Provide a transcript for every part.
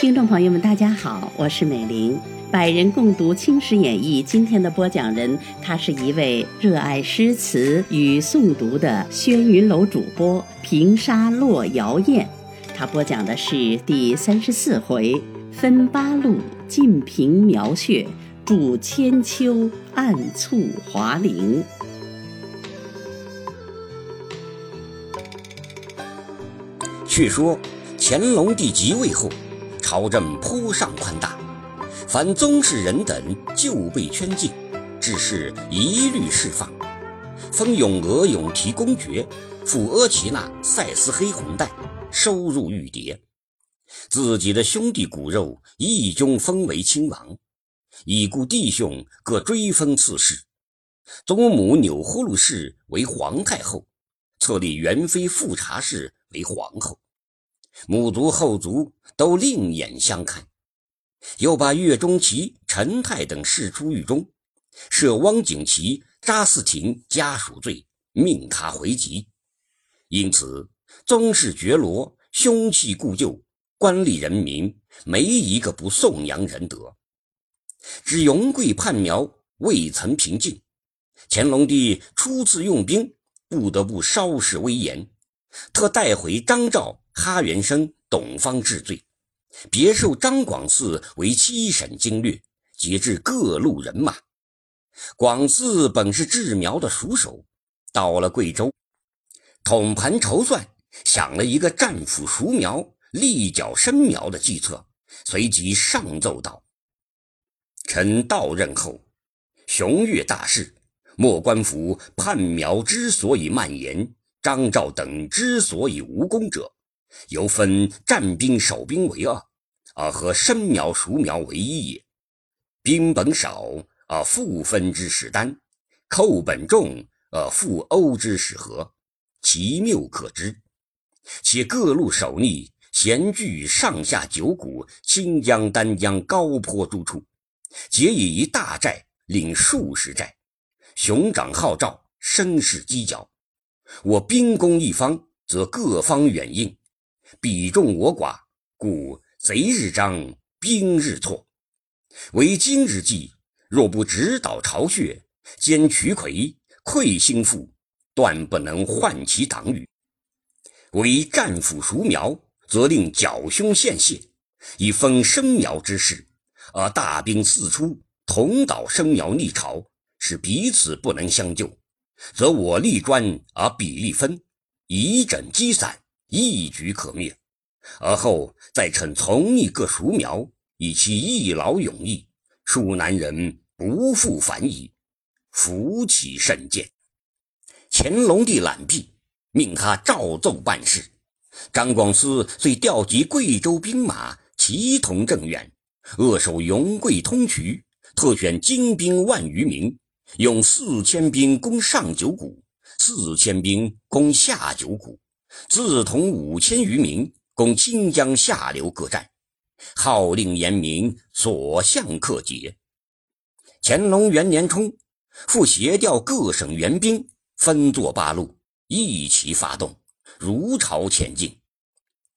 听众朋友们，大家好，我是美玲。百人共读《青史演义》，今天的播讲人，他是一位热爱诗词与诵读的轩云楼主播平沙落瑶燕。他播讲的是第三十四回：分八路，尽平苗穴，筑千秋，暗促华陵。却说乾隆帝即位后。朝政颇上宽大，凡宗室人等就被圈禁，致仕一律释放，封永娥永提公爵，复阿奇那塞斯黑红带，收入玉牒。自己的兄弟骨肉一均封为亲王，已故弟兄各追封赐世。祖母钮祜禄氏为皇太后，册立元妃富察氏为皇后。母族后族都另眼相看，又把岳钟琪、陈泰等释出狱中，赦汪景祺、查嗣庭家属罪，命他回籍。因此，宗室爵罗、兄戚故旧、官吏人民，没一个不颂扬仁德。只永贵叛苗未曾平静，乾隆帝初次用兵，不得不稍示威严，特带回张昭。哈元生、董方治罪，别授张广嗣为七省经略，节制各路人马。广嗣本是治苗的熟手，到了贵州，统盘筹算，想了一个战斧熟苗、立脚生苗的计策，随即上奏道：“臣到任后，雄越大事，莫官府叛苗之所以蔓延，张昭等之所以无功者。”由分战兵守兵为二，而和生苗熟苗为一也。兵本少而复分之使单，寇本重而复欧之使和，其谬可知。且各路守逆，咸据上下九股、清江、丹江高坡诸处，皆以一大寨领数十寨，雄长号召，声势犄角。我兵攻一方，则各方远应。彼众我寡，故贼日张，兵日挫。唯今日计，若不直捣巢穴，兼渠魁，溃心腹，断不能唤其党羽。为战斧熟苗，则令剿凶献泄，以封生苗之势；而大兵四出，同捣生苗逆巢，使彼此不能相救，则我立专而彼立分，以整积散。一举可灭，而后再趁从逆各熟苗，以其一劳永逸，庶男人不复反矣。福其甚见。乾隆帝览毕，命他照奏办事。张广思遂调集贵州兵马，齐同正院，扼守永贵通衢，特选精兵万余名，用四千兵攻上九谷，四千兵攻下九谷。自同五千余名，攻清江下流各寨，号令严明，所向克捷。乾隆元年春，复协调各省援兵，分作八路，一齐发动，如潮前进。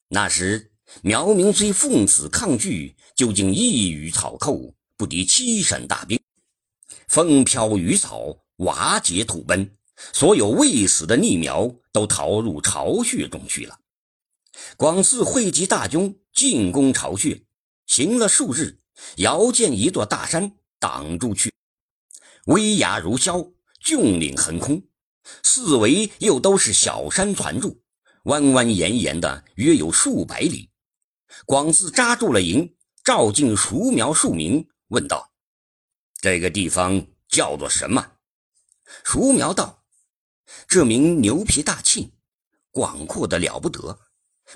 那时苗民虽奉死抗拒，究竟一语草寇，不敌七省大兵，风飘雨扫，瓦解土崩。所有未死的逆苗都逃入巢穴中去了。广嗣汇集大军进攻巢穴，行了数日，遥见一座大山挡住去，威崖如霄，峻岭横空，四围又都是小山攒住，弯蜿延延的，约有数百里。广嗣扎住了营，照进熟苗数名，问道：“这个地方叫做什么？”熟苗道。这名牛皮大沁，广阔的了不得，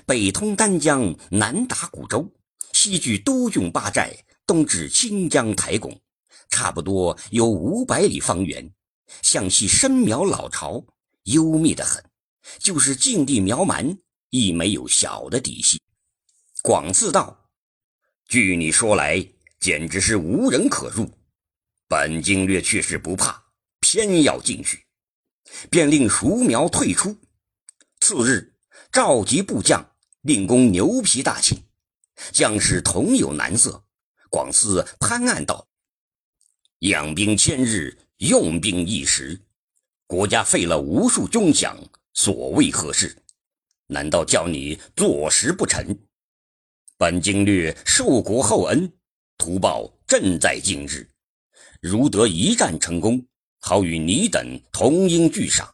北通丹江，南达古州，西距都郡八寨，东至清江台拱，差不多有五百里方圆。向西深苗老巢，幽密的很，就是境地苗蛮，亦没有小的底细。广嗣道：“据你说来，简直是无人可入。本经略却是不怕，偏要进去。”便令熟苗退出。次日，召集部将，令攻牛皮大庆。将士同有难色。广嗣潘案道：“养兵千日，用兵一时，国家费了无数军饷，所谓何事？难道叫你坐食不成？本经略受国厚恩，图报正在今日。如得一战成功，好与你等同应俱赏。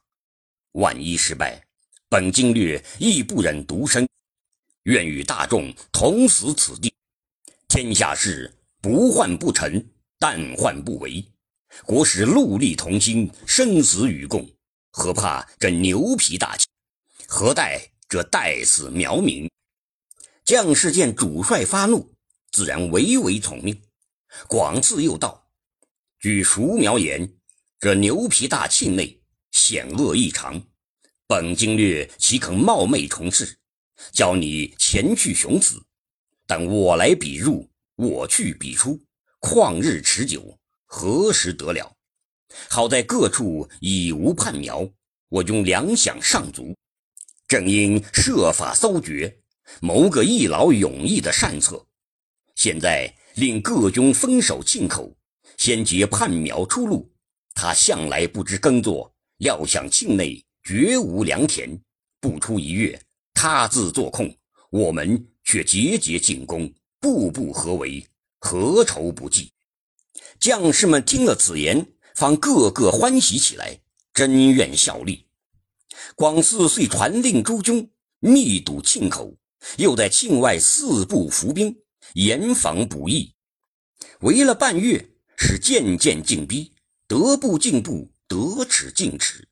万一失败，本经略亦不忍独身，愿与大众同死此地。天下事不患不成，但患不为。国使戮力同心，生死与共，何怕这牛皮大旗？何待这待死苗民？将士见主帅发怒，自然唯唯从命。广赐又道：“据熟苗言，这牛皮大庆内险恶异常。”本经略岂肯冒昧从事？叫你前去雄死，但我来彼入，我去彼出，旷日持久，何时得了？好在各处已无叛苗，我军粮饷尚足，正应设法搜掘，谋个一劳永逸的善策。现在令各军分守庆口，先截叛苗出路。他向来不知耕作，料想境内。绝无良田，不出一月，他自作控，我们却节节进攻，步步合围，何愁不济？将士们听了此言，方个个欢喜起来，真愿效力。广嗣遂传令诸军密堵沁口，又在沁外四部伏兵，严防不义。围了半月，是渐渐进逼，得不进步，得尺进尺。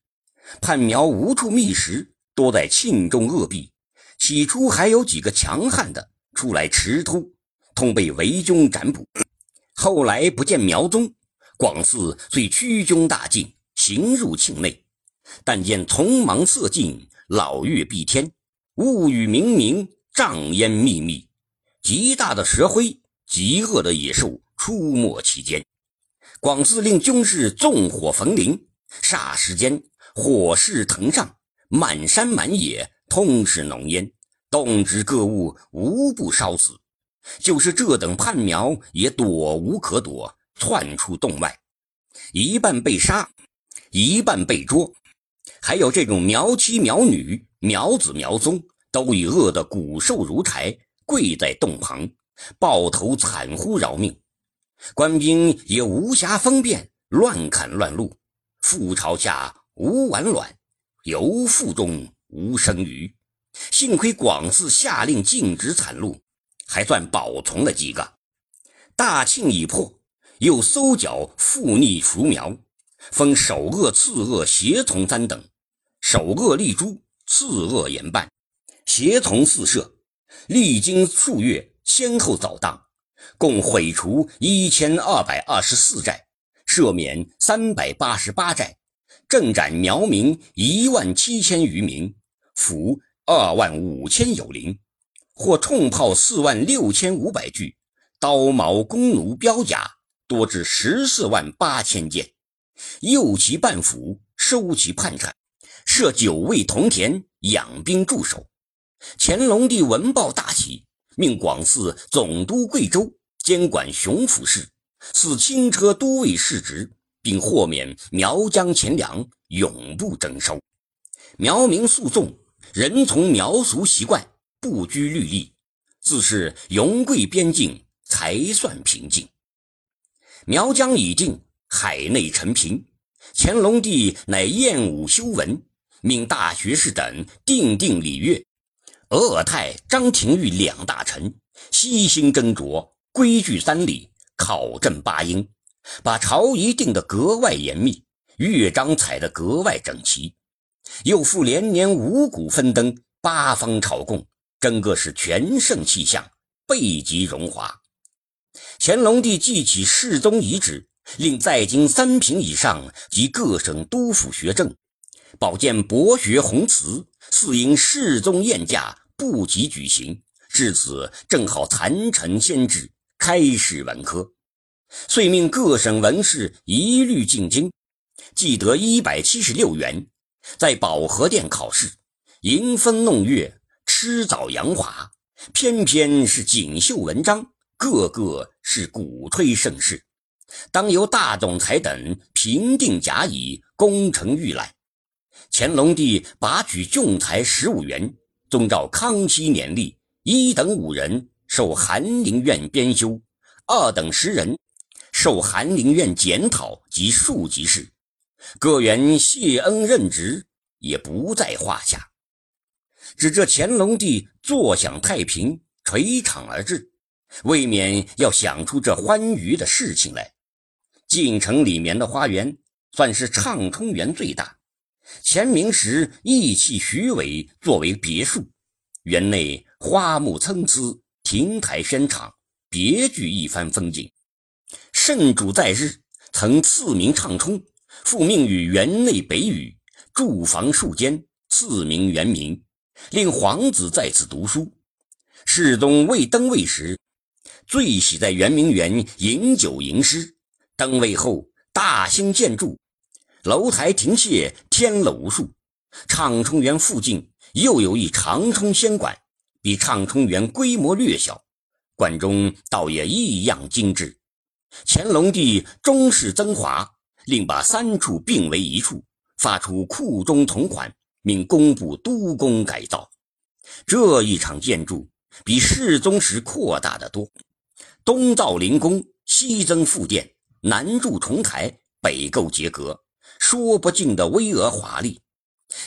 叛苗无处觅食，多在庆中饿毙。起初还有几个强悍的出来持突，通被围军斩捕。后来不见苗踪，广嗣遂驱军大进，行入庆内。但见丛芒色尽，老月蔽天，雾雨冥冥，瘴烟密密，极大的蛇灰，极恶的野兽出没其间。广嗣令军士纵火焚林，霎时间。火势腾上，满山满野通是浓烟，动植各物无不烧死。就是这等叛苗也躲无可躲，窜出洞外，一半被杀，一半被捉。还有这种苗妻苗女、苗子苗宗，都已饿得骨瘦如柴，跪在洞旁，抱头惨呼饶命。官兵也无暇分辨，乱砍乱戮。覆巢下。无完卵，犹腹中无生鱼。幸亏广嗣下令禁止产戮，还算保存了几个。大庆已破，又搜剿附逆熟苗，分首恶、次恶、胁从三等。首恶立诛，次恶严办，胁从四射。历经数月，先后扫荡，共毁除一千二百二十四寨，赦免三百八十八寨。镇斩苗民一万七千余名，俘二万五千有灵，获冲炮四万六千五百具，刀矛弓弩标甲多至十四万八千件，诱其半俘，收其叛产，设九位同田养兵驻守。乾隆帝闻报大喜，命广寺总督贵州，监管雄府事，赐轻车都尉世职。并豁免苗疆钱粮，永不征收。苗民诉讼，人从苗俗习惯，不拘律例，自是永贵边境才算平静。苗疆已定，海内陈平。乾隆帝乃厌武修文，命大学士等定定礼乐。额尔泰、张廷玉两大臣悉心斟酌，规矩三礼，考证八音。把朝仪定得格外严密，乐章采得格外整齐，又复连年五谷分登，八方朝贡，真个是全盛气象，倍极荣华。乾隆帝记起世宗遗旨，令在京三品以上及各省督府学政，保荐博学宏词，似因世宗宴驾不及举行，至此正好残臣先至，开始文科。遂命各省文士一律进京，既得一百七十六元，在保和殿考试，迎风弄月，吃枣扬华，偏偏是锦绣文章，个个是鼓吹盛世。当由大总裁等评定甲乙，功成预览。乾隆帝拔举仲裁十五员，遵照康熙年例，一等五人受翰林院编修，二等十人受翰林院检讨及庶吉士，各员谢恩任职，也不在话下。只这乾隆帝坐享太平，垂场而至，未免要想出这欢愉的事情来。晋城里面的花园，算是畅通园最大。前明时意气徐伟作为别墅，园内花木参差，亭台轩敞，别具一番风景。圣主在日曾赐名畅冲，复命于园内北宇住房数间，赐名园明，令皇子在此读书。世宗未登位时，最喜在圆明园饮酒吟诗。登位后，大兴建筑，楼台亭榭添了无数。畅冲园附近又有一长冲仙馆，比畅冲园规模略小，馆中倒也异样精致。乾隆帝终是增华，另把三处并为一处，发出库中同款，命工部督工改造。这一场建筑比世宗时扩大的多，东造灵宫，西增副殿。南筑重台，北构结阁，说不尽的巍峨华丽。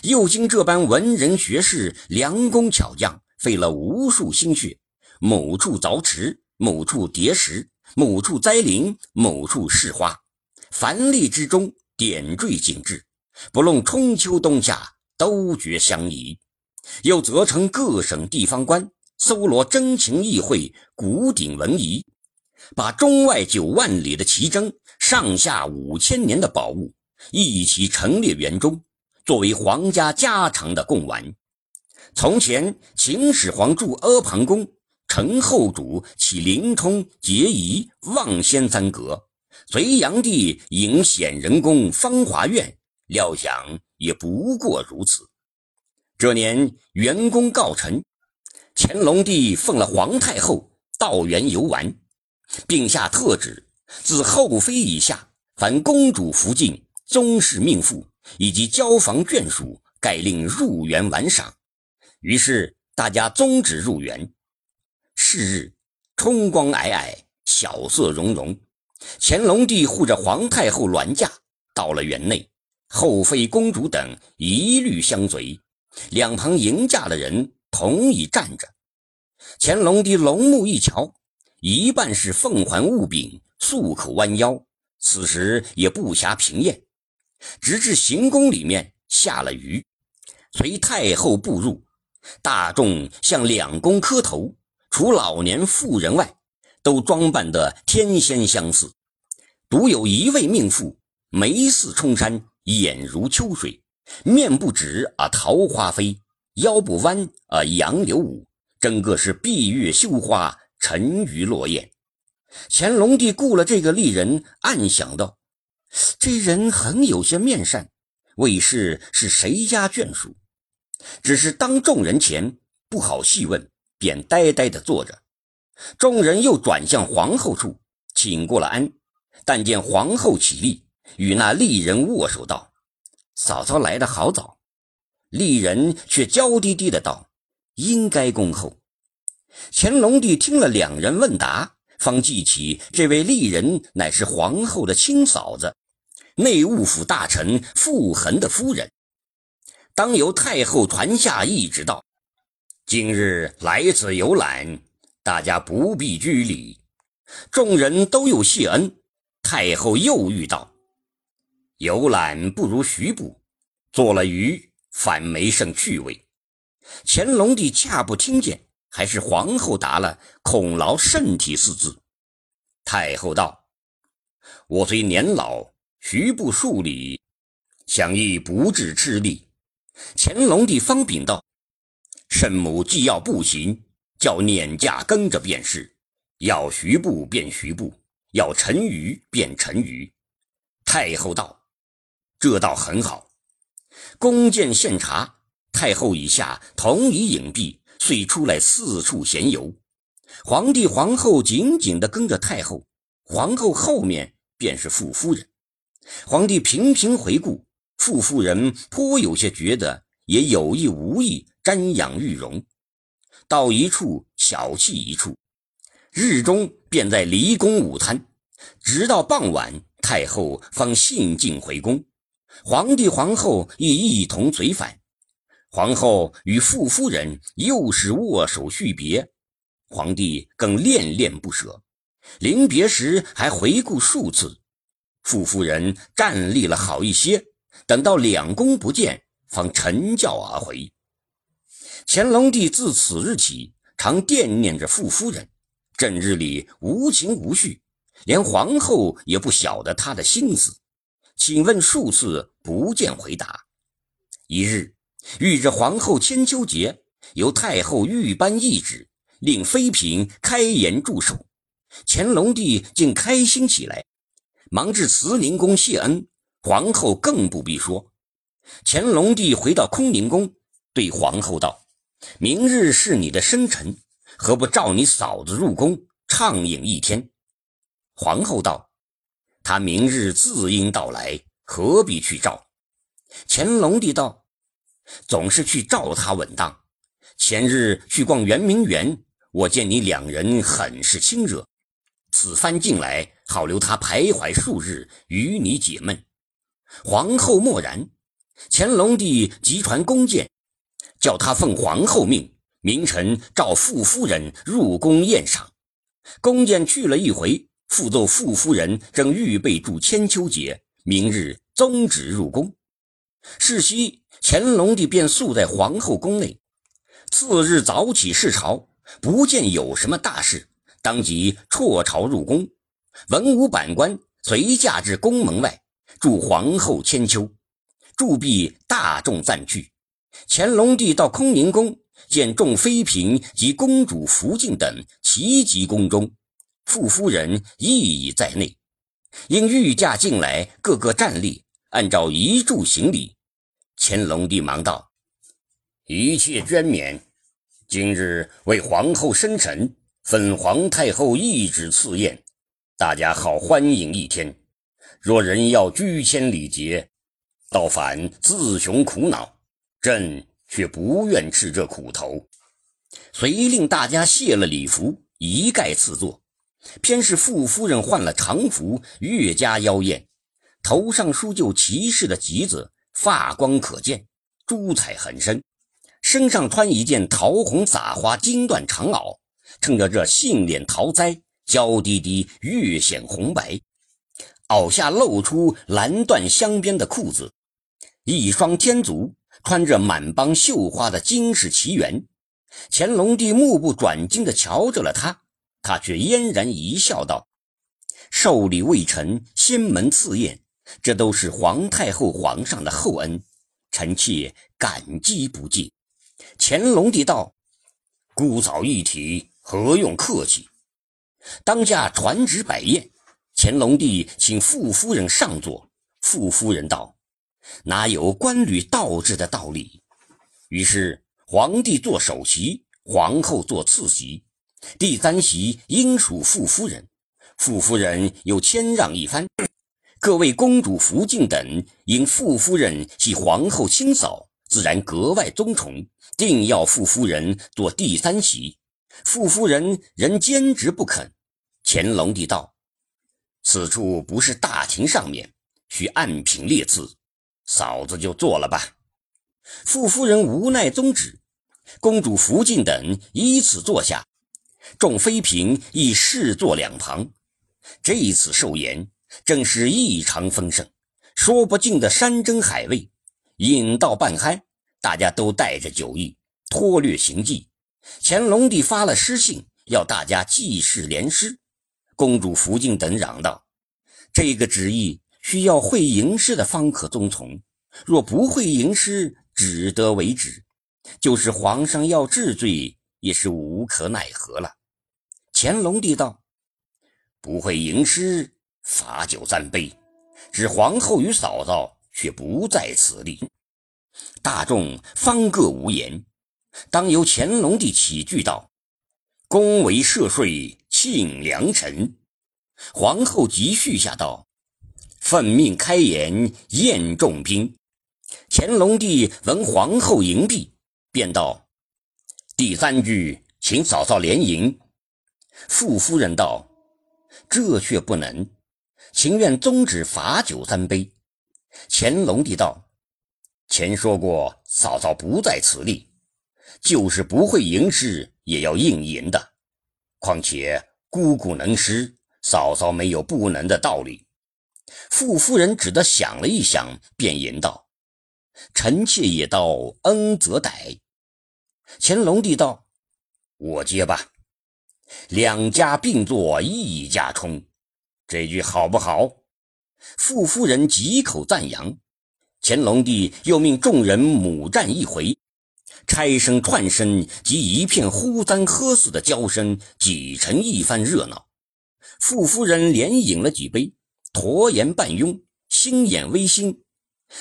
又经这般文人学士良工巧匠费了无数心血，某处凿池，某处叠石，某处栽林，某处饰花，繁丽之中点缀景致，不论春秋冬夏，都觉相宜。又责成各省地方官搜罗真情意会、古鼎文仪。把中外九万里的奇珍，上下五千年的宝物一起陈列园中，作为皇家家常的贡玩。从前秦始皇筑阿房宫，陈后主起灵通、结仪、望仙三阁，隋炀帝迎显仁宫、芳华苑，料想也不过如此。这年元宫告成，乾隆帝奉了皇太后到园游玩。并下特旨，自后妃以下，凡公主福晋、宗室命妇以及交房眷属，盖令入园玩赏。于是大家宗旨入园。是日，春光霭霭，晓色融融。乾隆帝护着皇太后銮驾到了园内，后妃、公主等一律相随，两旁迎驾的人同已站着。乾隆帝龙目一瞧。一半是凤环雾柄，素口弯腰，此时也不暇平咽，直至行宫里面下了雨，随太后步入，大众向两宫磕头，除老年妇人外，都装扮得天仙相似，独有一位命妇，眉似冲山，眼如秋水，面不直啊桃花飞，腰不弯啊杨柳舞，整个是闭月羞花。沉鱼落雁，乾隆帝顾了这个丽人，暗想道：“这人很有些面善，未是是谁家眷属？只是当众人前不好细问，便呆呆地坐着。众人又转向皇后处，请过了安。但见皇后起立，与那丽人握手道：‘嫂嫂来得好早。’丽人却娇滴滴的道：‘应该恭候。’乾隆帝听了两人问答，方记起这位丽人乃是皇后的亲嫂子，内务府大臣傅恒的夫人。当由太后传下懿旨道：“今日来此游览，大家不必拘礼。”众人都有谢恩。太后又谕道：“游览不如徐步，做了鱼反没甚趣味。”乾隆帝恰不听见。还是皇后答了“恐劳圣体”四字。太后道：“我虽年老，徐步数里，想亦不至吃力。”乾隆帝方禀道：“圣母既要步行，叫辇驾跟着便是；要徐步便徐步，要沉鱼便沉鱼。”太后道：“这倒很好。”宫见献茶，太后以下同以隐蔽，遂出来四处闲游。皇帝皇后紧紧地跟着太后，皇后后面便是傅夫人。皇帝频频回顾，傅夫人颇有些觉得也有意无意瞻仰玉容。到一处小憩一处，日中便在离宫午餐，直到傍晚，太后方兴尽回宫。皇帝皇后亦一同随返。皇后与傅夫人又是握手续别，皇帝更恋恋不舍。临别时还回顾数次。傅夫人站立了好一些，等到两宫不见，方乘轿而回。乾隆帝自此日起，常惦念着傅夫人，整日里无情无绪，连皇后也不晓得他的心思。请问数次不见回答。一日，遇着皇后千秋节，由太后御颁懿旨，令妃嫔开颜祝寿。乾隆帝竟开心起来，忙至慈宁宫谢恩。皇后更不必说。乾隆帝回到坤宁宫，对皇后道：“明日是你的生辰，何不召你嫂子入宫畅饮一天？”皇后道。他明日自应到来，何必去召？乾隆帝道：“总是去召他稳当。前日去逛圆明园，我见你两人很是亲热，此番进来，好留他徘徊数日，与你解闷。”皇后默然。乾隆帝急传宫谏，叫他奉皇后命，明晨召傅夫人入宫宴赏。宫谏去了一回。复奏傅夫人正预备祝千秋节，明日宗旨入宫。是夕，乾隆帝便宿在皇后宫内。次日早起视朝，不见有什么大事，当即辍朝入宫。文武百官随驾至宫门外，祝皇后千秋。祝毕，大众散去。乾隆帝到坤宁宫，见众妃嫔及公主福晋等齐集宫中。傅夫人亦已在内，因御驾进来，个个站立，按照仪祝行礼。乾隆帝忙道：“一切捐免。今日为皇后生辰，奉皇太后懿旨赐宴，大家好欢迎一天。若人要居谦礼节，倒反自寻苦恼。朕却不愿吃这苦头。”遂令大家卸了礼服，一概赐座。偏是傅夫人换了常服，越加妖艳，头上梳就骑士的髻子，发光可见，珠彩很深，身上穿一件桃红撒花金缎长袄，衬着这杏脸桃腮，娇滴滴，越显红白。袄下露出蓝缎镶边的裤子，一双天足穿着满帮绣花的金饰奇缘。乾隆帝目不转睛地瞧着了他。他却嫣然一笑，道：“受礼未成，仙门赐宴，这都是皇太后、皇上的厚恩，臣妾感激不尽。”乾隆帝道：“姑嫂一体，何用客气？”当下传旨摆宴，乾隆帝请傅夫人上座。傅夫人道：“哪有官履倒置的道理？”于是皇帝坐首席，皇后坐次席。第三席应属傅夫人，傅夫人又谦让一番。各位公主、福晋等因傅夫人系皇后亲嫂，自然格外尊崇，定要傅夫人坐第三席。傅夫人仍坚持不肯。乾隆帝道：“此处不是大庭上面，需按品列次，嫂子就坐了吧。”傅夫人无奈宗旨，公主福晋等依次坐下。众妃嫔亦侍坐两旁，这一次寿筵正是异常丰盛，说不尽的山珍海味。饮到半酣，大家都带着酒意，脱略行迹。乾隆帝发了诗信，要大家记事联诗。公主福晋等嚷道：“这个旨意需要会吟诗的方可遵从，若不会吟诗，只得为止。就是皇上要治罪。”也是无可奈何了。乾隆帝道：“不会吟诗，罚酒三杯。只皇后与嫂嫂却不在此例。”大众方各无言。当由乾隆帝起句道：“恭为涉税庆良辰。”皇后即续下道：“奉命开言宴重宾。”乾隆帝闻皇后迎毕，便道：“第三句，请嫂嫂连吟。”傅夫人道：“这却不能，情愿宗旨罚酒三杯。”乾隆帝道：“前说过，嫂嫂不在此例。”就是不会吟诗，也要应吟的。况且姑姑能诗，嫂嫂没有不能的道理。傅夫人只得想了一想，便吟道：“臣妾也道恩则歹。”乾隆帝道：“我接吧。两家并作一家冲，这句好不好？”傅夫人几口赞扬。乾隆帝又命众人母战一回。拆声串声及一片呼三喝四的叫声，挤成一番热闹。傅夫人连饮了几杯，驼颜半慵，星眼微星。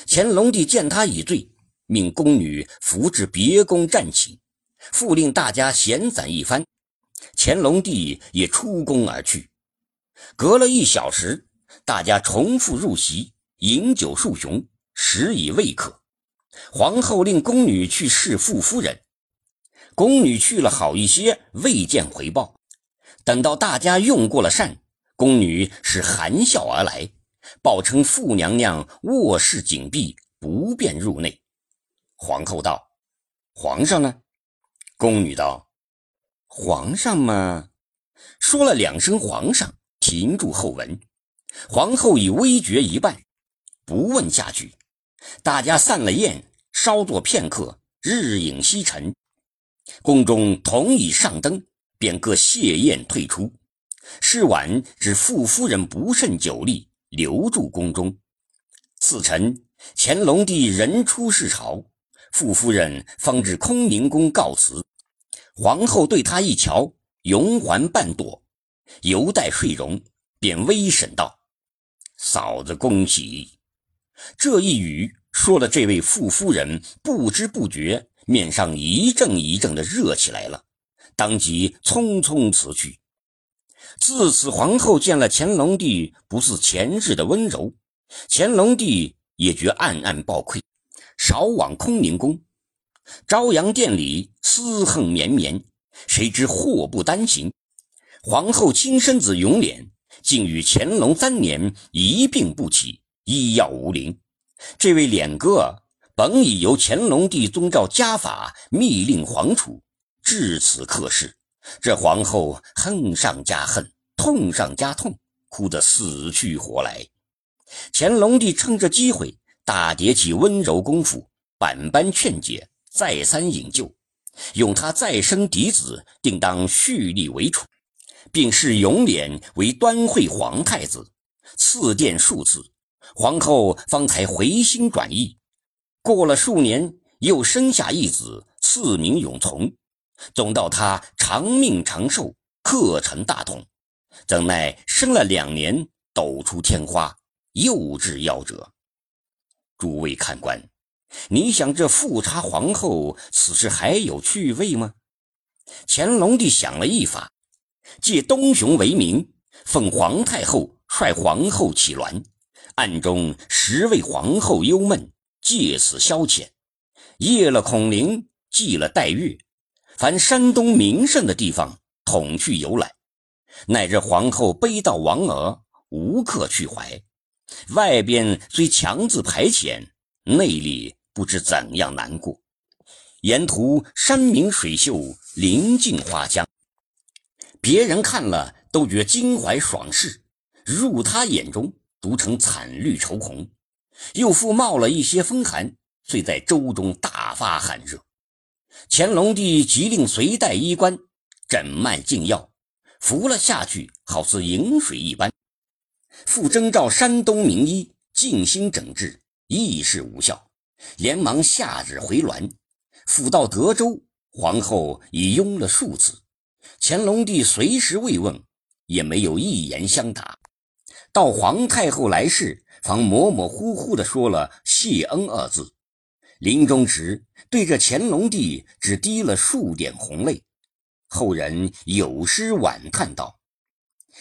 乾隆帝见他已醉，命宫女扶至别宫站起，复令大家闲散一番。乾隆帝也出宫而去。隔了一小时，大家重复入席，饮酒数雄，食已未可。皇后令宫女去侍傅夫人，宫女去了好一些，未见回报。等到大家用过了膳，宫女是含笑而来，报称傅娘娘卧室紧闭，不便入内。皇后道：“皇上呢？”宫女道：“皇上嘛。”说了两声“皇上”，停住后文。皇后已微觉一半，不问下去。大家散了宴。稍坐片刻，日影西沉，宫中同已上灯，便各谢宴退出。是晚，只傅夫人不胜酒力，留住宫中。次晨，乾隆帝人出侍朝，傅夫人方至空宁宫告辞。皇后对他一瞧，容环半朵，犹带睡容，便微审道：“嫂子恭喜。”这一语。说了，这位傅夫人不知不觉面上一阵一阵的热起来了，当即匆匆辞去。自此，皇后见了乾隆帝不似前日的温柔，乾隆帝也觉暗暗抱愧，少往空宁宫。朝阳殿里思恨绵绵，谁知祸不单行。皇后亲生子永琏竟与乾隆三年一病不起，医药无灵。这位脸哥本已由乾隆帝遵照家法密令皇储，至此刻世，这皇后恨上加恨，痛上加痛，哭得死去活来。乾隆帝趁着机会大叠起温柔功夫，百般劝解，再三引咎，用他再生嫡子，定当蓄力为储，并视永琏为端惠皇太子，赐殿数次。皇后方才回心转意，过了数年，又生下一子，赐名永从。总道他长命长寿，克成大统。怎奈生了两年，抖出天花，又致夭折。诸位看官，你想这富察皇后此时还有趣味吗？乾隆帝想了一法，借东雄为名，奉皇太后率皇后起銮。暗中实为皇后忧闷，借此消遣。夜了孔灵，祭了黛月，凡山东名胜的地方，统去游览。乃至皇后悲悼亡儿，无客去怀。外边虽强自排遣，内里不知怎样难过。沿途山明水秀，林静花香，别人看了都觉襟怀爽适，入他眼中。独成惨绿愁红，又复冒了一些风寒，遂在舟中大发寒热。乾隆帝即令随带医官诊脉进药，服了下去，好似饮水一般。复征召山东名医静心诊治，亦是无效，连忙下旨回銮。复到德州，皇后已拥了数次，乾隆帝随时慰问，也没有一言相答。到皇太后来世，方模模糊糊地说了“谢恩”二字。临终时对着乾隆帝只滴了数点红泪。后人有诗婉叹道：“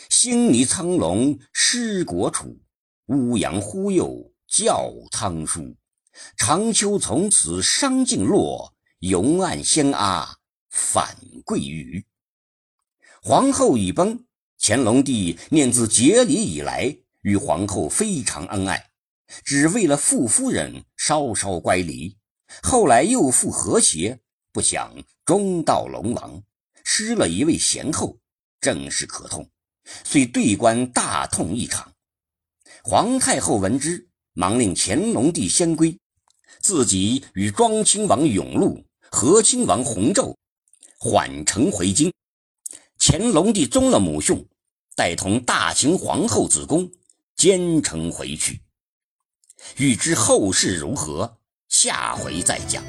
星霓苍龙失国楚，乌阳忽又教汤书。长秋从此伤尽落，永按先阿反贵余。”皇后已崩，乾隆帝念自结礼以来与皇后非常恩爱，只为了傅夫人稍稍乖离，后来又复和谐，不想中道龙王。失了一位贤后，正是可痛，遂对官大痛一场。皇太后闻之，忙令乾隆帝先归，自己与庄亲王永禄、和亲王弘昼缓程回京。乾隆帝宗了母兄，带同大秦皇后子宫兼程回去。欲知后事如何，下回再讲。